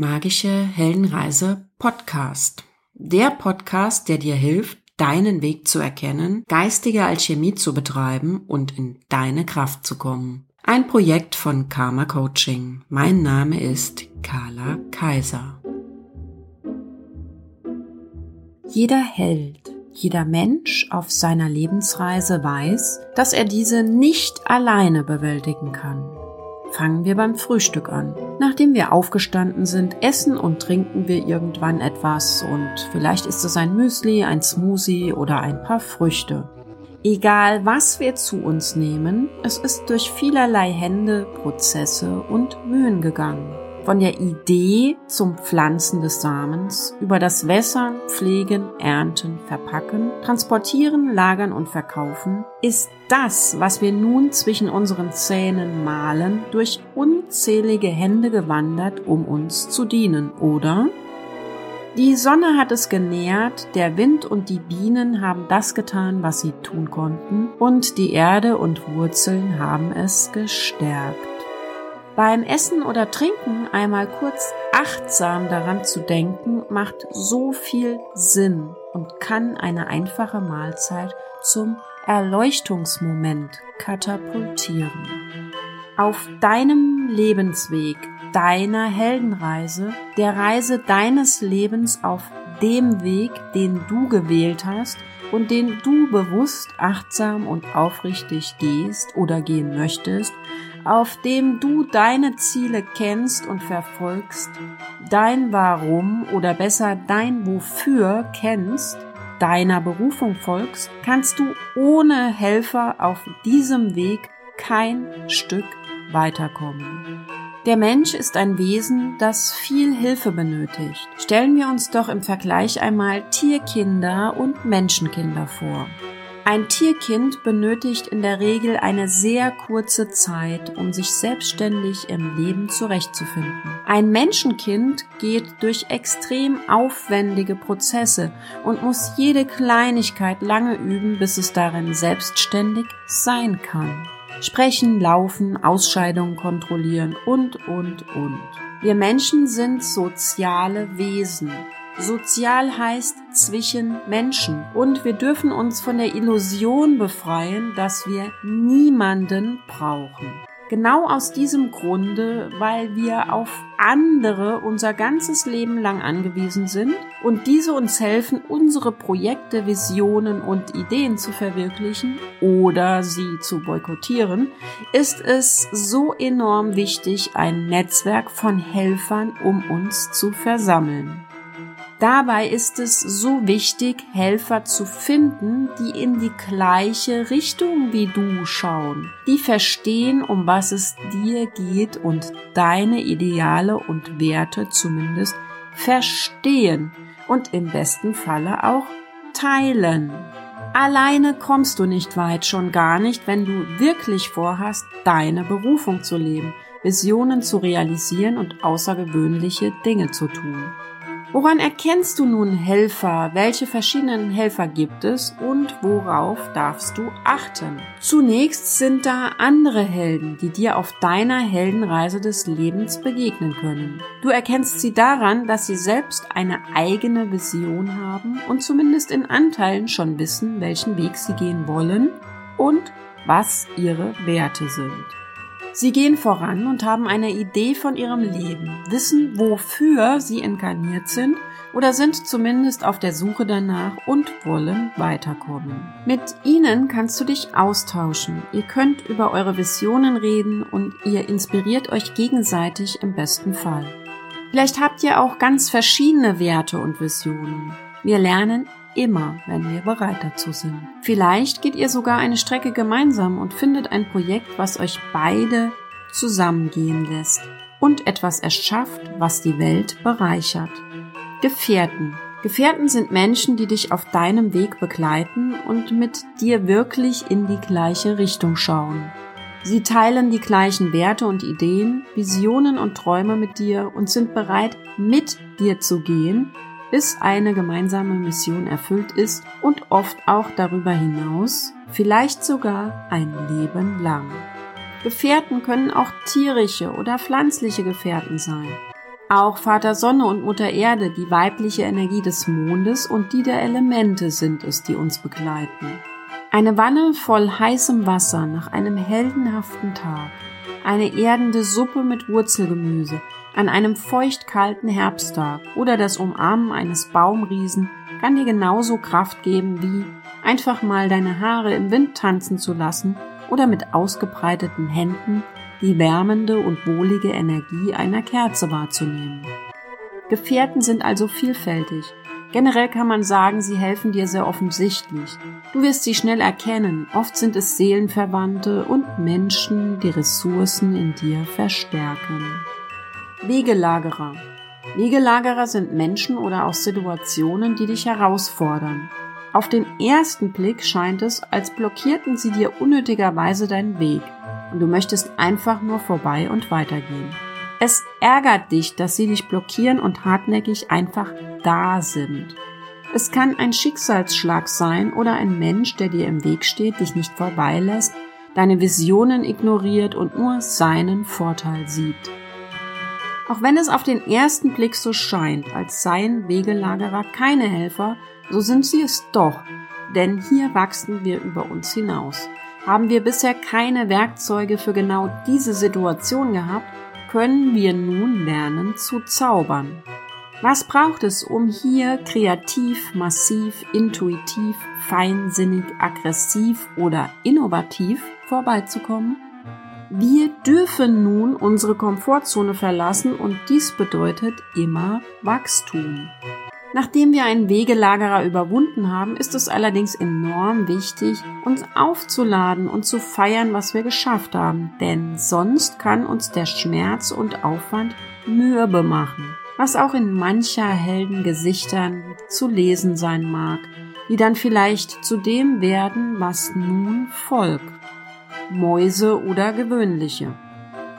Magische Heldenreise Podcast. Der Podcast, der dir hilft, deinen Weg zu erkennen, geistige Alchemie zu betreiben und in deine Kraft zu kommen. Ein Projekt von Karma Coaching. Mein Name ist Carla Kaiser. Jeder Held, jeder Mensch auf seiner Lebensreise weiß, dass er diese nicht alleine bewältigen kann. Fangen wir beim Frühstück an. Nachdem wir aufgestanden sind, essen und trinken wir irgendwann etwas und vielleicht ist es ein Müsli, ein Smoothie oder ein paar Früchte. Egal was wir zu uns nehmen, es ist durch vielerlei Hände, Prozesse und Mühen gegangen. Von der Idee zum Pflanzen des Samens, über das Wässern, Pflegen, Ernten, Verpacken, Transportieren, Lagern und Verkaufen, ist das, was wir nun zwischen unseren Zähnen malen, durch unzählige Hände gewandert, um uns zu dienen, oder? Die Sonne hat es genährt, der Wind und die Bienen haben das getan, was sie tun konnten, und die Erde und Wurzeln haben es gestärkt. Beim Essen oder Trinken einmal kurz achtsam daran zu denken, macht so viel Sinn und kann eine einfache Mahlzeit zum Erleuchtungsmoment katapultieren. Auf deinem Lebensweg, deiner Heldenreise, der Reise deines Lebens auf dem Weg, den du gewählt hast und den du bewusst, achtsam und aufrichtig gehst oder gehen möchtest, auf dem du deine Ziele kennst und verfolgst, dein Warum oder besser dein Wofür kennst, deiner Berufung folgst, kannst du ohne Helfer auf diesem Weg kein Stück weiterkommen. Der Mensch ist ein Wesen, das viel Hilfe benötigt. Stellen wir uns doch im Vergleich einmal Tierkinder und Menschenkinder vor. Ein Tierkind benötigt in der Regel eine sehr kurze Zeit, um sich selbstständig im Leben zurechtzufinden. Ein Menschenkind geht durch extrem aufwendige Prozesse und muss jede Kleinigkeit lange üben, bis es darin selbstständig sein kann. Sprechen, laufen, Ausscheidungen kontrollieren und, und, und. Wir Menschen sind soziale Wesen. Sozial heißt zwischen Menschen und wir dürfen uns von der Illusion befreien, dass wir niemanden brauchen. Genau aus diesem Grunde, weil wir auf andere unser ganzes Leben lang angewiesen sind und diese uns helfen, unsere Projekte, Visionen und Ideen zu verwirklichen oder sie zu boykottieren, ist es so enorm wichtig, ein Netzwerk von Helfern um uns zu versammeln. Dabei ist es so wichtig, Helfer zu finden, die in die gleiche Richtung wie du schauen, die verstehen, um was es dir geht und deine Ideale und Werte zumindest verstehen und im besten Falle auch teilen. Alleine kommst du nicht weit, schon gar nicht, wenn du wirklich vorhast, deine Berufung zu leben, Visionen zu realisieren und außergewöhnliche Dinge zu tun. Woran erkennst du nun Helfer? Welche verschiedenen Helfer gibt es und worauf darfst du achten? Zunächst sind da andere Helden, die dir auf deiner Heldenreise des Lebens begegnen können. Du erkennst sie daran, dass sie selbst eine eigene Vision haben und zumindest in Anteilen schon wissen, welchen Weg sie gehen wollen und was ihre Werte sind. Sie gehen voran und haben eine Idee von ihrem Leben, wissen, wofür sie inkarniert sind oder sind zumindest auf der Suche danach und wollen weiterkommen. Mit ihnen kannst du dich austauschen. Ihr könnt über eure Visionen reden und ihr inspiriert euch gegenseitig im besten Fall. Vielleicht habt ihr auch ganz verschiedene Werte und Visionen. Wir lernen immer, wenn wir bereit dazu sind. Vielleicht geht ihr sogar eine Strecke gemeinsam und findet ein Projekt, was euch beide zusammengehen lässt und etwas erschafft, was die Welt bereichert. Gefährten. Gefährten sind Menschen, die dich auf deinem Weg begleiten und mit dir wirklich in die gleiche Richtung schauen. Sie teilen die gleichen Werte und Ideen, Visionen und Träume mit dir und sind bereit, mit dir zu gehen, bis eine gemeinsame Mission erfüllt ist und oft auch darüber hinaus, vielleicht sogar ein Leben lang. Gefährten können auch tierische oder pflanzliche Gefährten sein. Auch Vater Sonne und Mutter Erde, die weibliche Energie des Mondes und die der Elemente sind es, die uns begleiten. Eine Wanne voll heißem Wasser nach einem heldenhaften Tag, eine erdende Suppe mit Wurzelgemüse an einem feuchtkalten Herbsttag oder das Umarmen eines Baumriesen kann dir genauso Kraft geben wie einfach mal deine Haare im Wind tanzen zu lassen oder mit ausgebreiteten Händen die wärmende und wohlige Energie einer Kerze wahrzunehmen. Gefährten sind also vielfältig. Generell kann man sagen, sie helfen dir sehr offensichtlich. Du wirst sie schnell erkennen. Oft sind es Seelenverwandte und Menschen, die Ressourcen in dir verstärken. Wegelagerer. Wegelagerer sind Menschen oder auch Situationen, die dich herausfordern. Auf den ersten Blick scheint es, als blockierten sie dir unnötigerweise deinen Weg und du möchtest einfach nur vorbei und weitergehen. Es ärgert dich, dass sie dich blockieren und hartnäckig einfach da sind. Es kann ein Schicksalsschlag sein oder ein Mensch, der dir im Weg steht, dich nicht vorbeilässt, deine Visionen ignoriert und nur seinen Vorteil sieht. Auch wenn es auf den ersten Blick so scheint, als seien Wegelagerer keine Helfer, so sind sie es doch, denn hier wachsen wir über uns hinaus. Haben wir bisher keine Werkzeuge für genau diese Situation gehabt, können wir nun lernen zu zaubern. Was braucht es, um hier kreativ, massiv, intuitiv, feinsinnig, aggressiv oder innovativ vorbeizukommen? Wir dürfen nun unsere Komfortzone verlassen und dies bedeutet immer Wachstum. Nachdem wir einen Wegelagerer überwunden haben, ist es allerdings enorm wichtig, uns aufzuladen und zu feiern, was wir geschafft haben, denn sonst kann uns der Schmerz und Aufwand mürbe machen, was auch in mancher Heldengesichtern zu lesen sein mag, die dann vielleicht zu dem werden, was nun folgt. Mäuse oder gewöhnliche.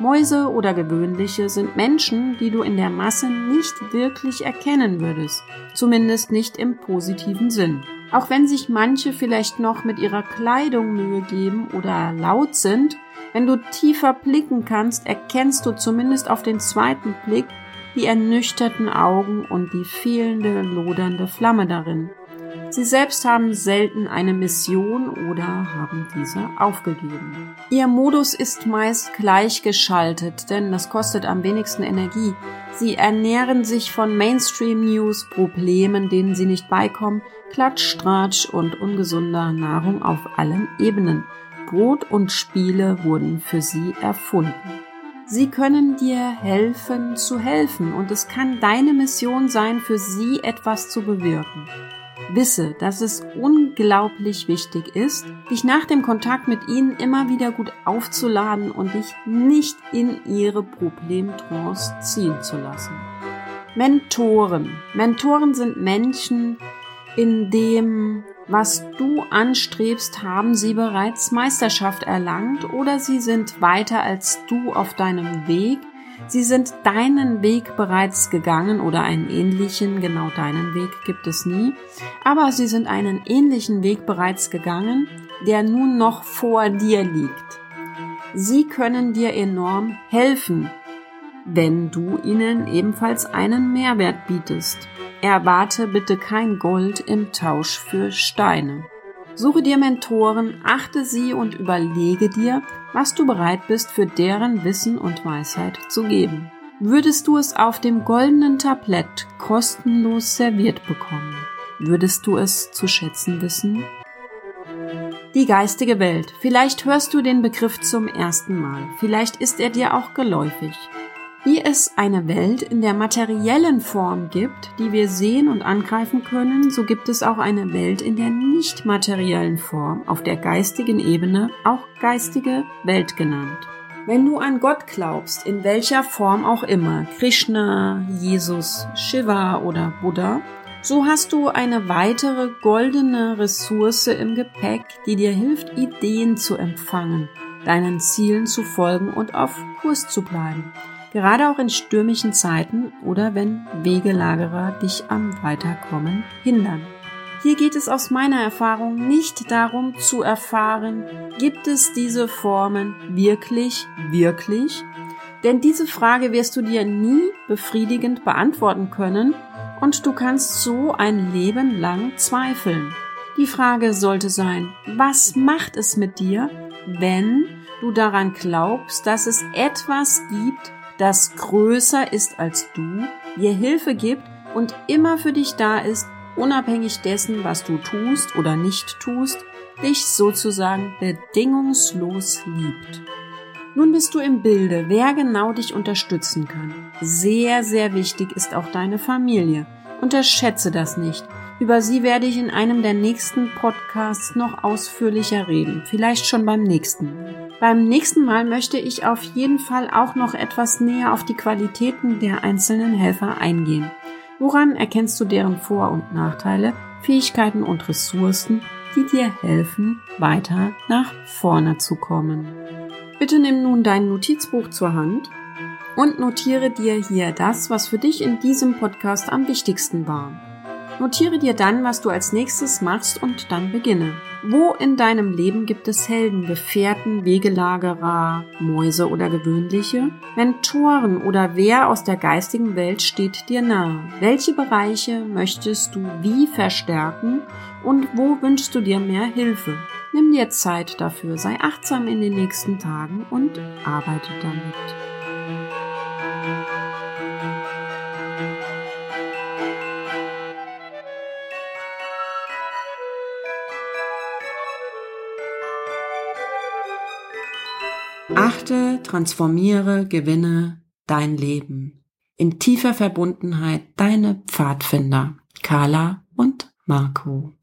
Mäuse oder gewöhnliche sind Menschen, die du in der Masse nicht wirklich erkennen würdest, zumindest nicht im positiven Sinn. Auch wenn sich manche vielleicht noch mit ihrer Kleidung Mühe geben oder laut sind, wenn du tiefer blicken kannst, erkennst du zumindest auf den zweiten Blick die ernüchterten Augen und die fehlende lodernde Flamme darin. Sie selbst haben selten eine Mission oder haben diese aufgegeben. Ihr Modus ist meist gleichgeschaltet, denn das kostet am wenigsten Energie. Sie ernähren sich von Mainstream-News, Problemen, denen sie nicht beikommen, Klatsch, Tratsch und ungesunder Nahrung auf allen Ebenen. Brot und Spiele wurden für sie erfunden. Sie können dir helfen zu helfen und es kann deine Mission sein, für sie etwas zu bewirken. Wisse, dass es unglaublich wichtig ist, dich nach dem Kontakt mit ihnen immer wieder gut aufzuladen und dich nicht in ihre Problemtrance ziehen zu lassen. Mentoren. Mentoren sind Menschen, in dem, was du anstrebst, haben sie bereits Meisterschaft erlangt oder sie sind weiter als du auf deinem Weg Sie sind deinen Weg bereits gegangen oder einen ähnlichen, genau deinen Weg gibt es nie, aber sie sind einen ähnlichen Weg bereits gegangen, der nun noch vor dir liegt. Sie können dir enorm helfen, wenn du ihnen ebenfalls einen Mehrwert bietest. Erwarte bitte kein Gold im Tausch für Steine. Suche dir Mentoren, achte sie und überlege dir, was du bereit bist für deren Wissen und Weisheit zu geben. Würdest du es auf dem goldenen Tablett kostenlos serviert bekommen, würdest du es zu schätzen wissen? Die geistige Welt. Vielleicht hörst du den Begriff zum ersten Mal, vielleicht ist er dir auch geläufig. Wie es eine Welt in der materiellen Form gibt, die wir sehen und angreifen können, so gibt es auch eine Welt in der nicht materiellen Form, auf der geistigen Ebene, auch geistige Welt genannt. Wenn du an Gott glaubst, in welcher Form auch immer, Krishna, Jesus, Shiva oder Buddha, so hast du eine weitere goldene Ressource im Gepäck, die dir hilft, Ideen zu empfangen, deinen Zielen zu folgen und auf Kurs zu bleiben gerade auch in stürmischen Zeiten oder wenn Wegelagerer dich am Weiterkommen hindern. Hier geht es aus meiner Erfahrung nicht darum zu erfahren, gibt es diese Formen wirklich, wirklich? Denn diese Frage wirst du dir nie befriedigend beantworten können und du kannst so ein Leben lang zweifeln. Die Frage sollte sein, was macht es mit dir, wenn du daran glaubst, dass es etwas gibt, das größer ist als du, dir Hilfe gibt und immer für dich da ist, unabhängig dessen, was du tust oder nicht tust, dich sozusagen bedingungslos liebt. Nun bist du im Bilde, wer genau dich unterstützen kann. Sehr, sehr wichtig ist auch deine Familie. Unterschätze das nicht. Über sie werde ich in einem der nächsten Podcasts noch ausführlicher reden, vielleicht schon beim nächsten. Beim nächsten Mal möchte ich auf jeden Fall auch noch etwas näher auf die Qualitäten der einzelnen Helfer eingehen. Woran erkennst du deren Vor- und Nachteile, Fähigkeiten und Ressourcen, die dir helfen, weiter nach vorne zu kommen? Bitte nimm nun dein Notizbuch zur Hand und notiere dir hier das, was für dich in diesem Podcast am wichtigsten war. Notiere dir dann, was du als nächstes machst und dann beginne. Wo in deinem Leben gibt es Helden, Gefährten, Wegelagerer, Mäuse oder gewöhnliche? Mentoren oder wer aus der geistigen Welt steht dir nahe? Welche Bereiche möchtest du wie verstärken und wo wünschst du dir mehr Hilfe? Nimm dir Zeit dafür, sei achtsam in den nächsten Tagen und arbeite damit. Transformiere, gewinne dein Leben. In tiefer Verbundenheit deine Pfadfinder, Carla und Marco.